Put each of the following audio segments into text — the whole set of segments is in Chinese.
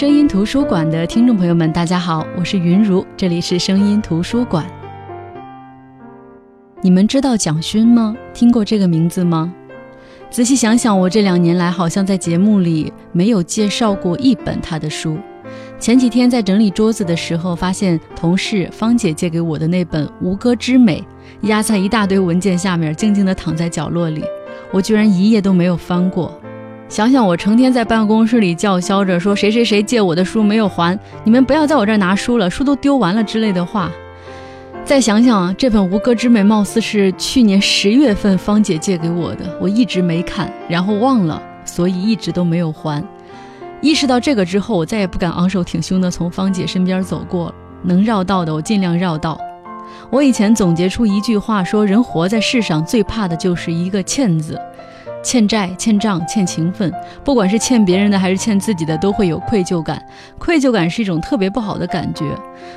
声音图书馆的听众朋友们，大家好，我是云如，这里是声音图书馆。你们知道蒋勋吗？听过这个名字吗？仔细想想，我这两年来好像在节目里没有介绍过一本他的书。前几天在整理桌子的时候，发现同事芳姐借给我的那本《吴歌之美》压在一大堆文件下面，静静地躺在角落里，我居然一页都没有翻过。想想我成天在办公室里叫嚣着说谁谁谁借我的书没有还，你们不要在我这儿拿书了，书都丢完了之类的话。再想想这本《吴歌之美》，貌似是去年十月份芳姐借给我的，我一直没看，然后忘了，所以一直都没有还。意识到这个之后，我再也不敢昂首挺胸地从芳姐身边走过，能绕道的我尽量绕道。我以前总结出一句话，说人活在世上最怕的就是一个“欠”字。欠债、欠账、欠情分，不管是欠别人的还是欠自己的，都会有愧疚感。愧疚感是一种特别不好的感觉。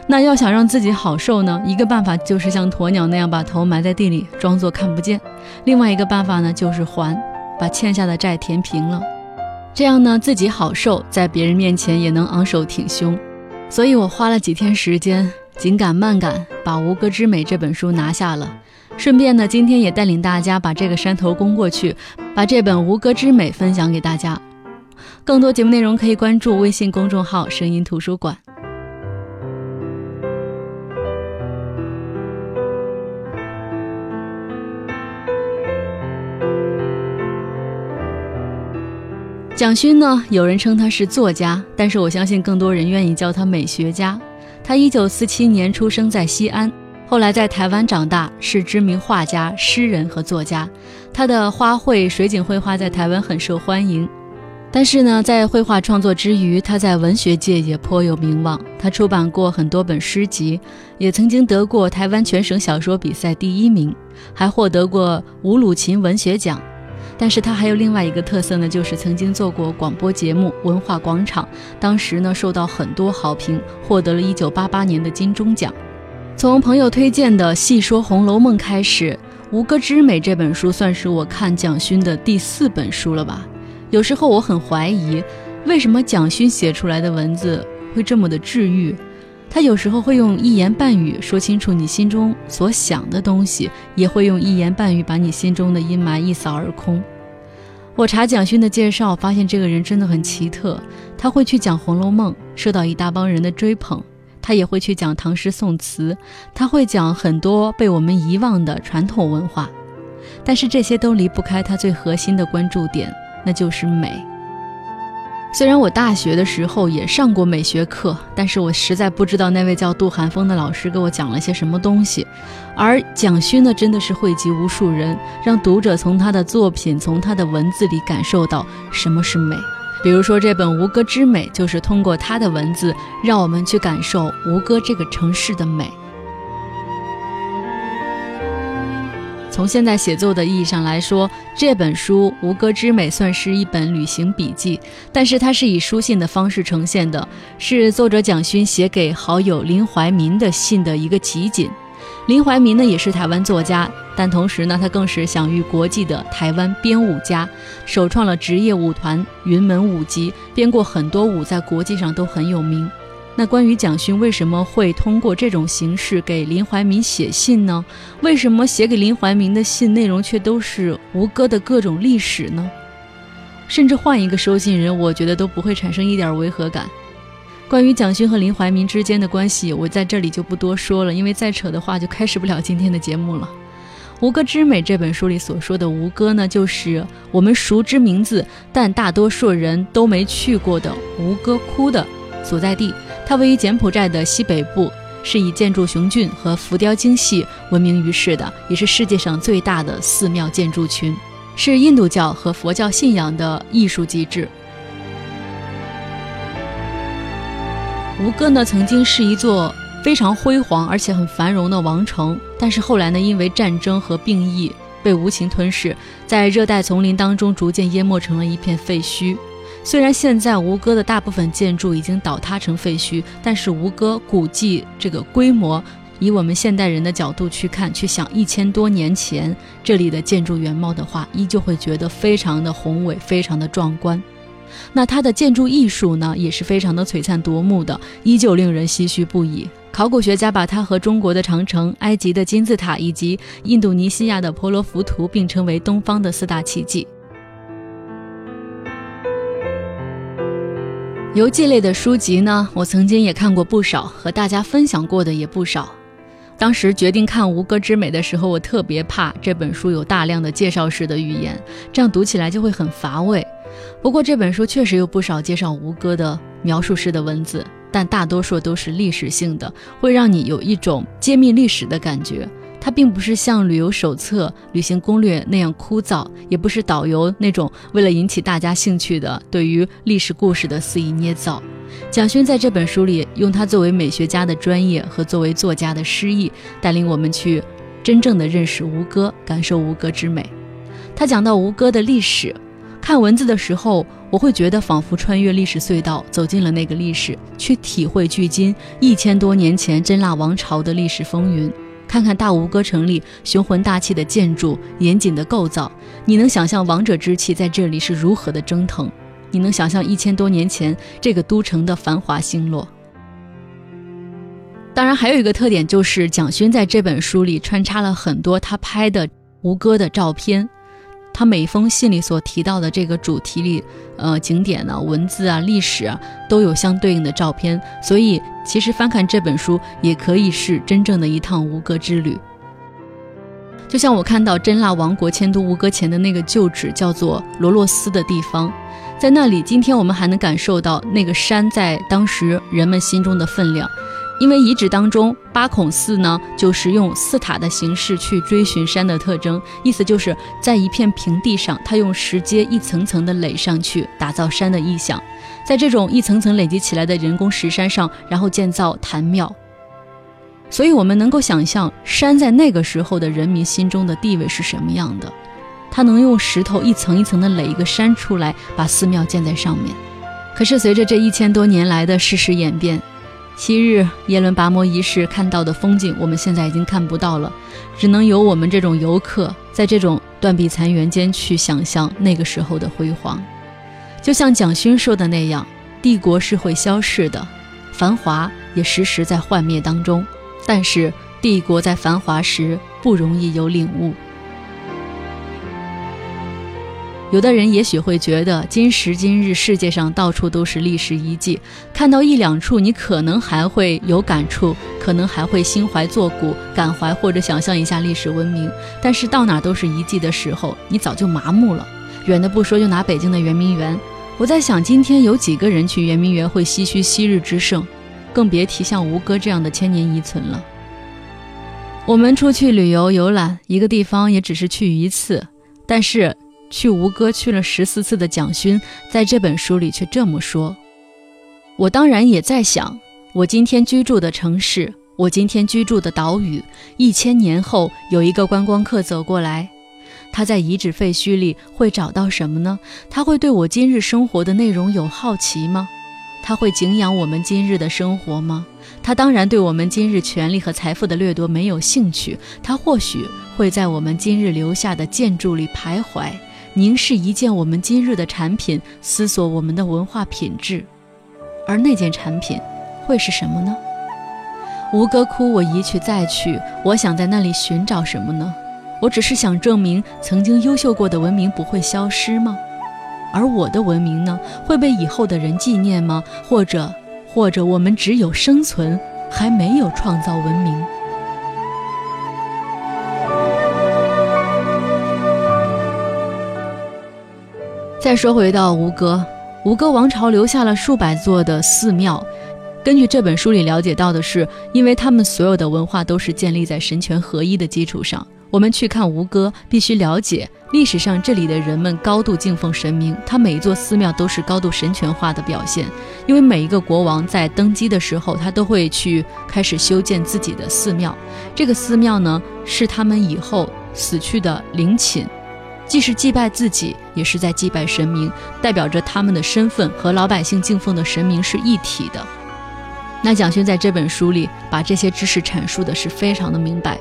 那要想让自己好受呢？一个办法就是像鸵鸟那样把头埋在地里，装作看不见；另外一个办法呢，就是还，把欠下的债填平了。这样呢，自己好受，在别人面前也能昂首挺胸。所以我花了几天时间，紧赶慢赶，把《吴歌之美》这本书拿下了。顺便呢，今天也带领大家把这个山头攻过去，把这本《吴歌之美》分享给大家。更多节目内容可以关注微信公众号“声音图书馆”。蒋勋呢，有人称他是作家，但是我相信更多人愿意叫他美学家。他一九四七年出生在西安。后来在台湾长大，是知名画家、诗人和作家。他的花卉、水景绘画在台湾很受欢迎。但是呢，在绘画创作之余，他在文学界也颇有名望。他出版过很多本诗集，也曾经得过台湾全省小说比赛第一名，还获得过吴鲁琴文学奖。但是他还有另外一个特色呢，就是曾经做过广播节目《文化广场》，当时呢受到很多好评，获得了一九八八年的金钟奖。从朋友推荐的《细说红楼梦》开始，《吴歌之美》这本书算是我看蒋勋的第四本书了吧。有时候我很怀疑，为什么蒋勋写出来的文字会这么的治愈？他有时候会用一言半语说清楚你心中所想的东西，也会用一言半语把你心中的阴霾一扫而空。我查蒋勋的介绍，发现这个人真的很奇特。他会去讲《红楼梦》，受到一大帮人的追捧。他也会去讲唐诗宋词，他会讲很多被我们遗忘的传统文化，但是这些都离不开他最核心的关注点，那就是美。虽然我大学的时候也上过美学课，但是我实在不知道那位叫杜寒风的老师给我讲了些什么东西。而蒋勋呢，真的是惠及无数人，让读者从他的作品、从他的文字里感受到什么是美。比如说，这本《吴歌之美》就是通过他的文字，让我们去感受吴歌这个城市的美。从现在写作的意义上来说，这本书《吴歌之美》算是一本旅行笔记，但是它是以书信的方式呈现的，是作者蒋勋写给好友林怀民的信的一个集锦。林怀民呢，也是台湾作家。但同时呢，他更是享誉国际的台湾编舞家，首创了职业舞团云门舞集，编过很多舞，在国际上都很有名。那关于蒋勋为什么会通过这种形式给林怀民写信呢？为什么写给林怀民的信内容却都是吴哥的各种历史呢？甚至换一个收信人，我觉得都不会产生一点违和感。关于蒋勋和林怀民之间的关系，我在这里就不多说了，因为再扯的话就开始不了今天的节目了。《吴歌之美》这本书里所说的吴歌呢，就是我们熟知名字，但大多数人都没去过的吴哥窟的所在地。它位于柬埔寨的西北部，是以建筑雄峻和浮雕精细闻名于世的，也是世界上最大的寺庙建筑群，是印度教和佛教信仰的艺术极致。吴哥呢，曾经是一座。非常辉煌而且很繁荣的王城，但是后来呢，因为战争和病疫被无情吞噬，在热带丛林当中逐渐淹没成了一片废墟。虽然现在吴哥的大部分建筑已经倒塌成废墟，但是吴哥古迹这个规模，以我们现代人的角度去看，去想一千多年前这里的建筑原貌的话，依旧会觉得非常的宏伟，非常的壮观。那它的建筑艺术呢，也是非常的璀璨夺目的，依旧令人唏嘘不已。考古学家把它和中国的长城、埃及的金字塔以及印度尼西亚的婆罗浮屠并称为东方的四大奇迹。游记类的书籍呢，我曾经也看过不少，和大家分享过的也不少。当时决定看《吴歌之美》的时候，我特别怕这本书有大量的介绍式的语言，这样读起来就会很乏味。不过这本书确实有不少介绍吴哥的描述式的文字。但大多数都是历史性的，会让你有一种揭秘历史的感觉。它并不是像旅游手册、旅行攻略那样枯燥，也不是导游那种为了引起大家兴趣的对于历史故事的肆意捏造。蒋勋在这本书里，用他作为美学家的专业和作为作家的诗意，带领我们去真正的认识吴哥，感受吴哥之美。他讲到吴哥的历史。看文字的时候，我会觉得仿佛穿越历史隧道，走进了那个历史，去体会距今一千多年前真腊王朝的历史风云。看看大吴哥城里雄浑大气的建筑、严谨的构造，你能想象王者之气在这里是如何的蒸腾？你能想象一千多年前这个都城的繁华兴落？当然，还有一个特点就是蒋勋在这本书里穿插了很多他拍的吴哥的照片。他每封信里所提到的这个主题里，呃，景点呢、文字啊、历史啊，都有相对应的照片。所以，其实翻看这本书也可以是真正的一趟吴哥之旅。就像我看到真腊王国迁都吴哥前的那个旧址，叫做罗洛斯的地方，在那里，今天我们还能感受到那个山在当时人们心中的分量。因为遗址当中八孔寺呢，就是用寺塔的形式去追寻山的特征，意思就是在一片平地上，它用石阶一层层的垒上去，打造山的意象，在这种一层层累积起来的人工石山上，然后建造坛庙。所以，我们能够想象山在那个时候的人民心中的地位是什么样的。它能用石头一层一层的垒一个山出来，把寺庙建在上面。可是，随着这一千多年来的世事演变，昔日耶伦拔摩一世看到的风景，我们现在已经看不到了，只能由我们这种游客，在这种断壁残垣间去想象那个时候的辉煌。就像蒋勋说的那样，帝国是会消逝的，繁华也时时在幻灭当中，但是帝国在繁华时不容易有领悟。有的人也许会觉得，今时今日世界上到处都是历史遗迹，看到一两处，你可能还会有感触，可能还会心怀作古，感怀或者想象一下历史文明。但是到哪都是遗迹的时候，你早就麻木了。远的不说，就拿北京的圆明园，我在想，今天有几个人去圆明园会唏嘘昔日之盛，更别提像吴哥这样的千年遗存了。我们出去旅游游览一个地方，也只是去一次，但是。去吴哥去了十四次的蒋勋，在这本书里却这么说：“我当然也在想，我今天居住的城市，我今天居住的岛屿，一千年后有一个观光客走过来，他在遗址废墟里会找到什么呢？他会对我今日生活的内容有好奇吗？他会敬仰我们今日的生活吗？他当然对我们今日权力和财富的掠夺没有兴趣。他或许会在我们今日留下的建筑里徘徊。”凝视一件我们今日的产品，思索我们的文化品质，而那件产品会是什么呢？吴哥窟，我一去再去，我想在那里寻找什么呢？我只是想证明曾经优秀过的文明不会消失吗？而我的文明呢，会被以后的人纪念吗？或者，或者我们只有生存，还没有创造文明？再说回到吴哥，吴哥王朝留下了数百座的寺庙。根据这本书里了解到的是，因为他们所有的文化都是建立在神权合一的基础上。我们去看吴哥，必须了解历史上这里的人们高度敬奉神明，他每一座寺庙都是高度神权化的表现。因为每一个国王在登基的时候，他都会去开始修建自己的寺庙。这个寺庙呢，是他们以后死去的陵寝。既是祭拜自己，也是在祭拜神明，代表着他们的身份和老百姓敬奉的神明是一体的。那蒋勋在这本书里把这些知识阐述的是非常的明白，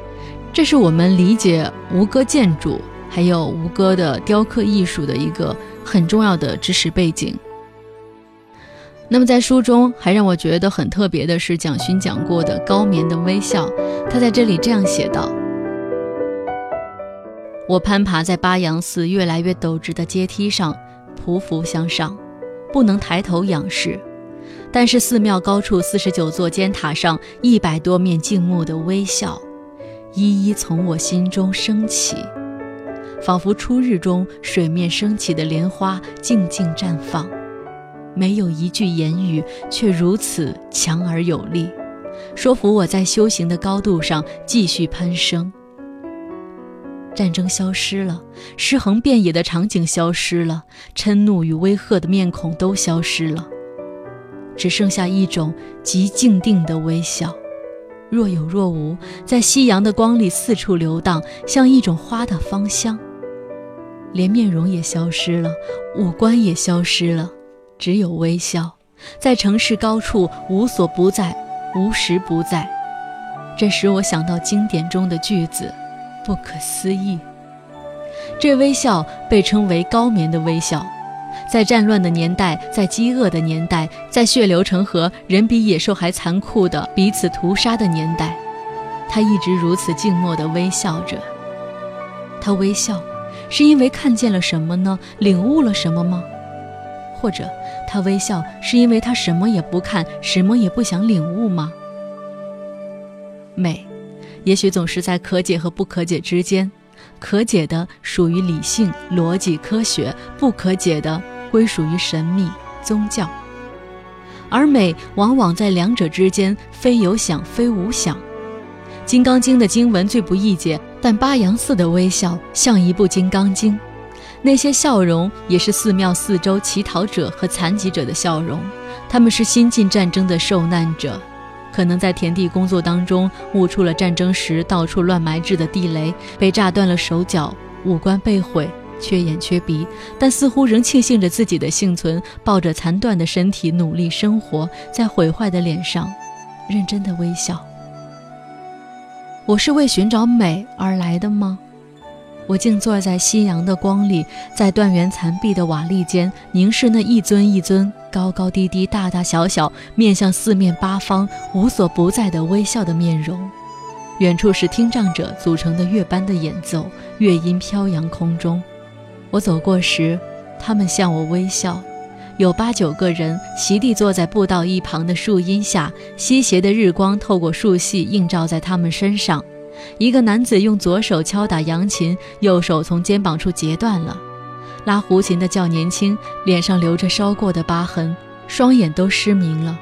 这是我们理解吴哥建筑还有吴哥的雕刻艺术的一个很重要的知识背景。那么在书中还让我觉得很特别的是蒋勋讲过的高棉的微笑，他在这里这样写道：“我攀爬在巴阳寺越来越陡直的阶梯上，匍匐向上，不能抬头仰视，但是寺庙高处四十九座尖塔上一百多面静穆的微笑，一一从我心中升起，仿佛初日中水面升起的莲花，静静绽放。”没有一句言语，却如此强而有力，说服我在修行的高度上继续攀升。战争消失了，尸横遍野的场景消失了，嗔怒与威吓的面孔都消失了，只剩下一种极静定的微笑，若有若无，在夕阳的光里四处流荡，像一种花的芳香。连面容也消失了，五官也消失了。只有微笑，在城市高处无所不在，无时不在。这使我想到经典中的句子，不可思议。这微笑被称为高棉的微笑，在战乱的年代，在饥饿的年代，在血流成河、人比野兽还残酷的彼此屠杀的年代，他一直如此静默地微笑着。他微笑，是因为看见了什么呢？领悟了什么吗？或者？他微笑，是因为他什么也不看，什么也不想领悟吗？美，也许总是在可解和不可解之间。可解的属于理性、逻辑、科学；不可解的归属于神秘、宗教。而美往往在两者之间，非有想，非无想。《金刚经》的经文最不易解，但巴扬寺的微笑像一部《金刚经》。那些笑容也是寺庙四周乞讨者和残疾者的笑容，他们是新晋战争的受难者，可能在田地工作当中误触了战争时到处乱埋置的地雷，被炸断了手脚，五官被毁，缺眼缺鼻，但似乎仍庆幸着自己的幸存，抱着残断的身体努力生活，在毁坏的脸上，认真的微笑。我是为寻找美而来的吗？我静坐在夕阳的光里，在断垣残壁的瓦砾间，凝视那一尊一尊、高高低低、大大小小、面向四面八方、无所不在的微笑的面容。远处是听障者组成的乐班的演奏，乐音飘扬空中。我走过时，他们向我微笑。有八九个人席地坐在步道一旁的树荫下，西斜的日光透过树隙映照在他们身上。一个男子用左手敲打扬琴，右手从肩膀处截断了。拉胡琴的较年轻，脸上留着烧过的疤痕，双眼都失明了。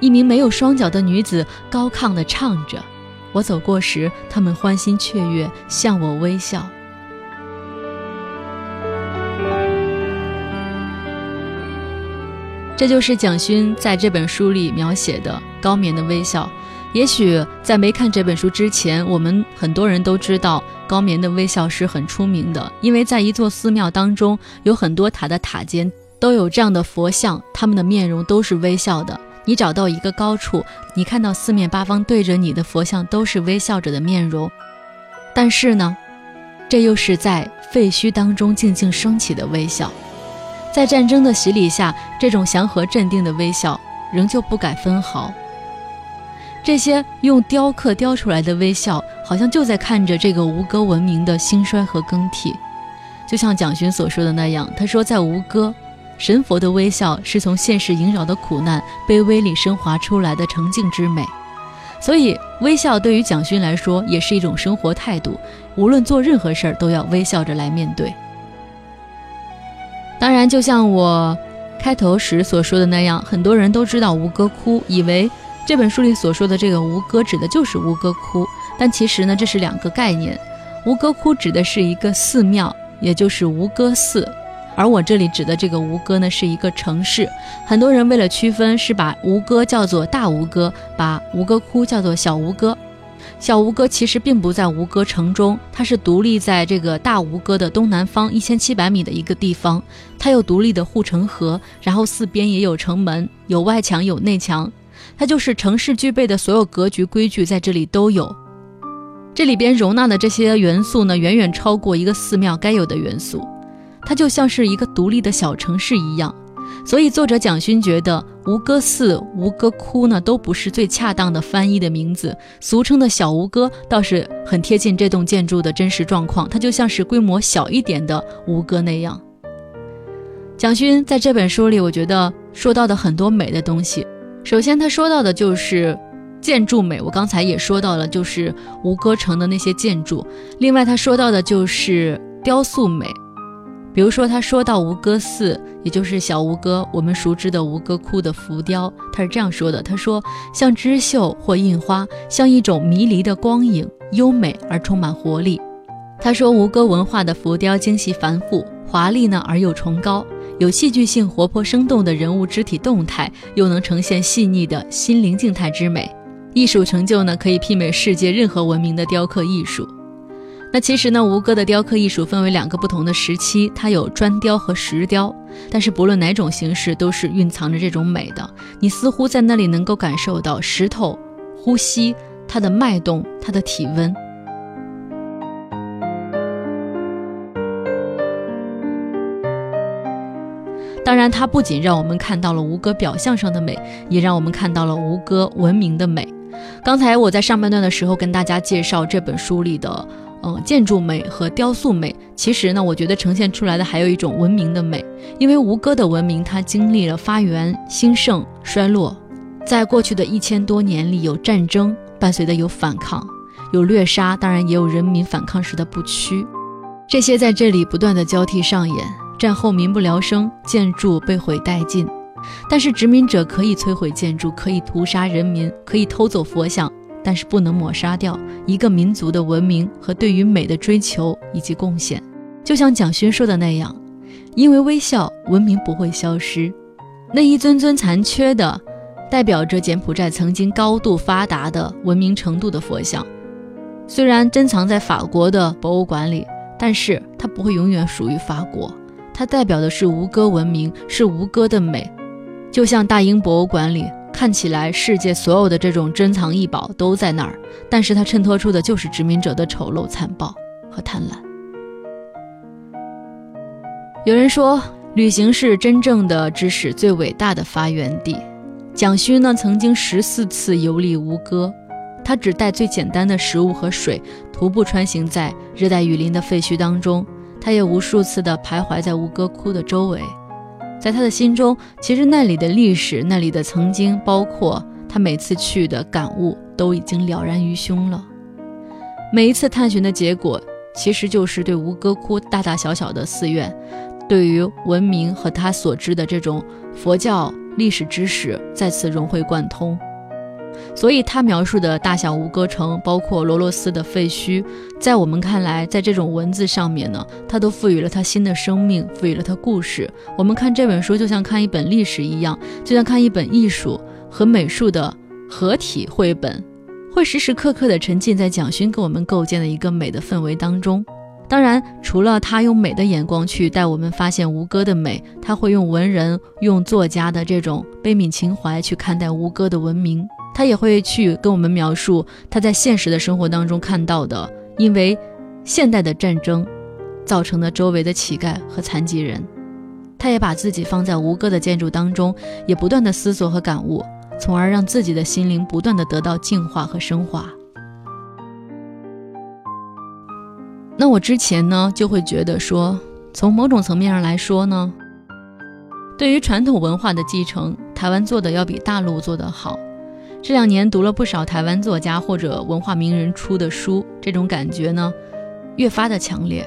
一名没有双脚的女子高亢地唱着。我走过时，他们欢欣雀跃，向我微笑。这就是蒋勋在这本书里描写的高棉的微笑。也许在没看这本书之前，我们很多人都知道高棉的微笑是很出名的，因为在一座寺庙当中，有很多塔的塔尖都有这样的佛像，他们的面容都是微笑的。你找到一个高处，你看到四面八方对着你的佛像都是微笑着的面容，但是呢，这又是在废墟当中静静升起的微笑，在战争的洗礼下，这种祥和镇定的微笑仍旧不改分毫。这些用雕刻雕出来的微笑，好像就在看着这个吴哥文明的兴衰和更替。就像蒋勋所说的那样，他说，在吴哥，神佛的微笑是从现实萦绕的苦难、卑微里升华出来的澄净之美。所以，微笑对于蒋勋来说，也是一种生活态度。无论做任何事儿，都要微笑着来面对。当然，就像我开头时所说的那样，很多人都知道吴哥窟，以为。这本书里所说的这个吴哥指的就是吴哥窟，但其实呢，这是两个概念。吴哥窟指的是一个寺庙，也就是吴哥寺，而我这里指的这个吴哥呢，是一个城市。很多人为了区分，是把吴哥叫做大吴哥，把吴哥窟叫做小吴哥。小吴哥其实并不在吴哥城中，它是独立在这个大吴哥的东南方一千七百米的一个地方。它有独立的护城河，然后四边也有城门，有外墙，有内墙。它就是城市具备的所有格局规矩，在这里都有。这里边容纳的这些元素呢，远远超过一个寺庙该有的元素。它就像是一个独立的小城市一样。所以作者蒋勋觉得，吴哥寺、吴哥窟呢，都不是最恰当的翻译的名字。俗称的小吴哥倒是很贴近这栋建筑的真实状况，它就像是规模小一点的吴哥那样。蒋勋在这本书里，我觉得说到的很多美的东西。首先，他说到的就是建筑美，我刚才也说到了，就是吴哥城的那些建筑。另外，他说到的就是雕塑美。比如说，他说到吴哥寺，也就是小吴哥，我们熟知的吴哥窟的浮雕，他是这样说的：他说，像织绣或印花，像一种迷离的光影，优美而充满活力。他说，吴哥文化的浮雕精细繁复，华丽呢而又崇高，有戏剧性、活泼生动的人物肢体动态，又能呈现细腻的心灵静态之美，艺术成就呢可以媲美世界任何文明的雕刻艺术。那其实呢，吴哥的雕刻艺术分为两个不同的时期，它有砖雕和石雕。但是不论哪种形式，都是蕴藏着这种美的。你似乎在那里能够感受到石头呼吸、它的脉动、它的体温。当然，它不仅让我们看到了吴哥表象上的美，也让我们看到了吴哥文明的美。刚才我在上半段的时候跟大家介绍这本书里的。嗯，建筑美和雕塑美，其实呢，我觉得呈现出来的还有一种文明的美。因为吴哥的文明，它经历了发源、兴盛、衰落，在过去的一千多年里，有战争，伴随的有反抗，有掠杀，当然也有人民反抗时的不屈，这些在这里不断的交替上演。战后民不聊生，建筑被毁殆尽，但是殖民者可以摧毁建筑，可以屠杀人民，可以偷走佛像。但是不能抹杀掉一个民族的文明和对于美的追求以及贡献。就像蒋勋说的那样，因为微笑，文明不会消失。那一尊尊残缺的，代表着柬埔寨曾经高度发达的文明程度的佛像，虽然珍藏在法国的博物馆里，但是它不会永远属于法国。它代表的是吴哥文明，是吴哥的美。就像大英博物馆里。看起来世界所有的这种珍藏异宝都在那儿，但是它衬托出的就是殖民者的丑陋、残暴和贪婪。有人说，旅行是真正的知识最伟大的发源地。蒋勋呢，曾经十四次游历吴哥，他只带最简单的食物和水，徒步穿行在热带雨林的废墟当中。他也无数次的徘徊在吴哥窟的周围。在他的心中，其实那里的历史、那里的曾经，包括他每次去的感悟，都已经了然于胸了。每一次探寻的结果，其实就是对吴哥窟大大小小的寺院，对于文明和他所知的这种佛教历史知识再次融会贯通。所以，他描述的大小吴哥城，包括罗罗斯的废墟，在我们看来，在这种文字上面呢，他都赋予了它新的生命，赋予了它故事。我们看这本书，就像看一本历史一样，就像看一本艺术和美术的合体绘本，会时时刻刻地沉浸在蒋勋给我们构建的一个美的氛围当中。当然，除了他用美的眼光去带我们发现吴哥的美，他会用文人、用作家的这种悲悯情怀去看待吴哥的文明。他也会去跟我们描述他在现实的生活当中看到的，因为现代的战争造成的周围的乞丐和残疾人。他也把自己放在吴哥的建筑当中，也不断的思索和感悟，从而让自己的心灵不断的得到净化和升华。那我之前呢，就会觉得说，从某种层面上来说呢，对于传统文化的继承，台湾做的要比大陆做得好。这两年读了不少台湾作家或者文化名人出的书，这种感觉呢，越发的强烈。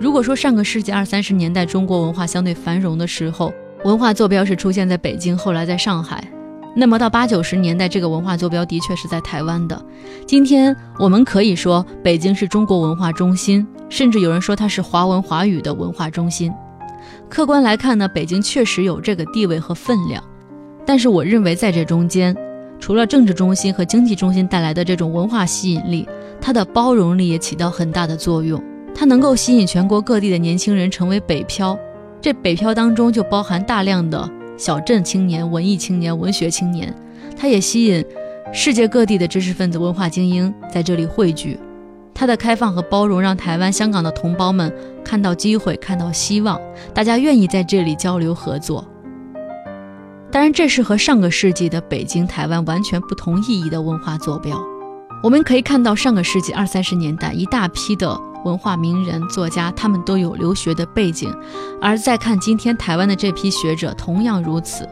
如果说上个世纪二三十年代中国文化相对繁荣的时候，文化坐标是出现在北京，后来在上海，那么到八九十年代，这个文化坐标的确是在台湾的。今天我们可以说，北京是中国文化中心，甚至有人说它是华文华语的文化中心。客观来看呢，北京确实有这个地位和分量，但是我认为在这中间。除了政治中心和经济中心带来的这种文化吸引力，它的包容力也起到很大的作用。它能够吸引全国各地的年轻人成为北漂，这北漂当中就包含大量的小镇青年、文艺青年、文学青年。它也吸引世界各地的知识分子、文化精英在这里汇聚。它的开放和包容让台湾、香港的同胞们看到机会、看到希望，大家愿意在这里交流合作。当然，这是和上个世纪的北京、台湾完全不同意义的文化坐标。我们可以看到，上个世纪二三十年代，一大批的文化名人、作家，他们都有留学的背景；而再看今天台湾的这批学者，同样如此。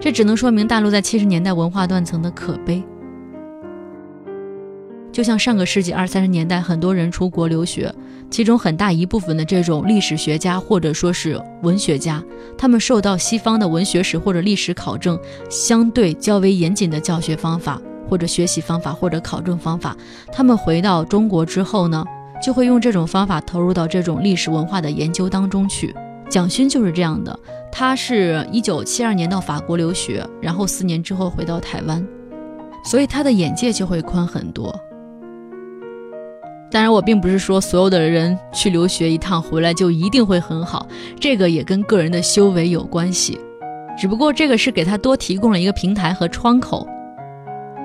这只能说明大陆在七十年代文化断层的可悲。就像上个世纪二三十年代，很多人出国留学，其中很大一部分的这种历史学家或者说是文学家，他们受到西方的文学史或者历史考证相对较为严谨的教学方法或者学习方法或者考证方法，他们回到中国之后呢，就会用这种方法投入到这种历史文化的研究当中去。蒋勋就是这样的，他是一九七二年到法国留学，然后四年之后回到台湾，所以他的眼界就会宽很多。当然，我并不是说所有的人去留学一趟回来就一定会很好，这个也跟个人的修为有关系。只不过这个是给他多提供了一个平台和窗口，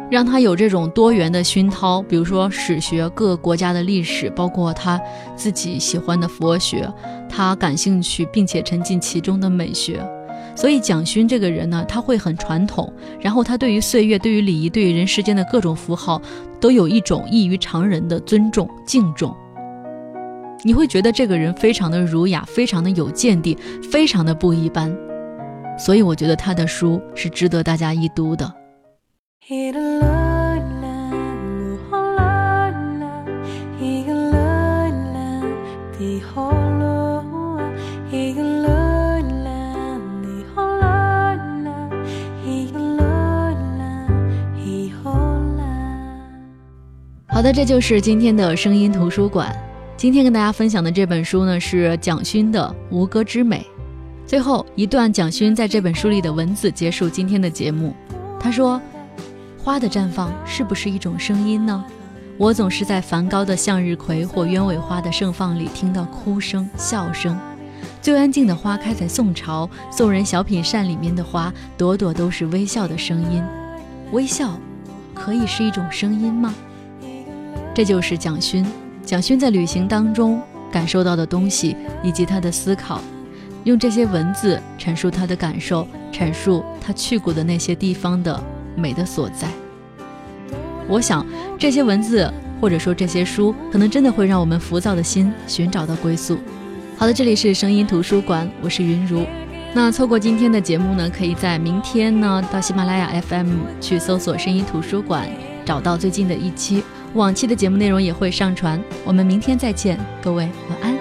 让他有这种多元的熏陶，比如说史学、各个国家的历史，包括他自己喜欢的佛学，他感兴趣并且沉浸其中的美学。所以蒋勋这个人呢，他会很传统，然后他对于岁月、对于礼仪、对于人世间的各种符号，都有一种异于常人的尊重、敬重。你会觉得这个人非常的儒雅，非常的有见地，非常的不一般。所以我觉得他的书是值得大家一读的。好的，这就是今天的声音图书馆。今天跟大家分享的这本书呢，是蒋勋的《吴歌之美》。最后一段蒋勋在这本书里的文字结束今天的节目。他说：“花的绽放是不是一种声音呢？我总是在梵高的向日葵或鸢尾花的盛放里听到哭声、笑声。最安静的花开在宋朝，宋人小品扇里面的花，朵朵都是微笑的声音。微笑，可以是一种声音吗？”这就是蒋勋，蒋勋在旅行当中感受到的东西，以及他的思考，用这些文字阐述他的感受，阐述他去过的那些地方的美的所在。我想这些文字或者说这些书，可能真的会让我们浮躁的心寻找到归宿。好的，这里是声音图书馆，我是云如。那错过今天的节目呢，可以在明天呢到喜马拉雅 FM 去搜索“声音图书馆”，找到最近的一期。往期的节目内容也会上传，我们明天再见，各位晚安。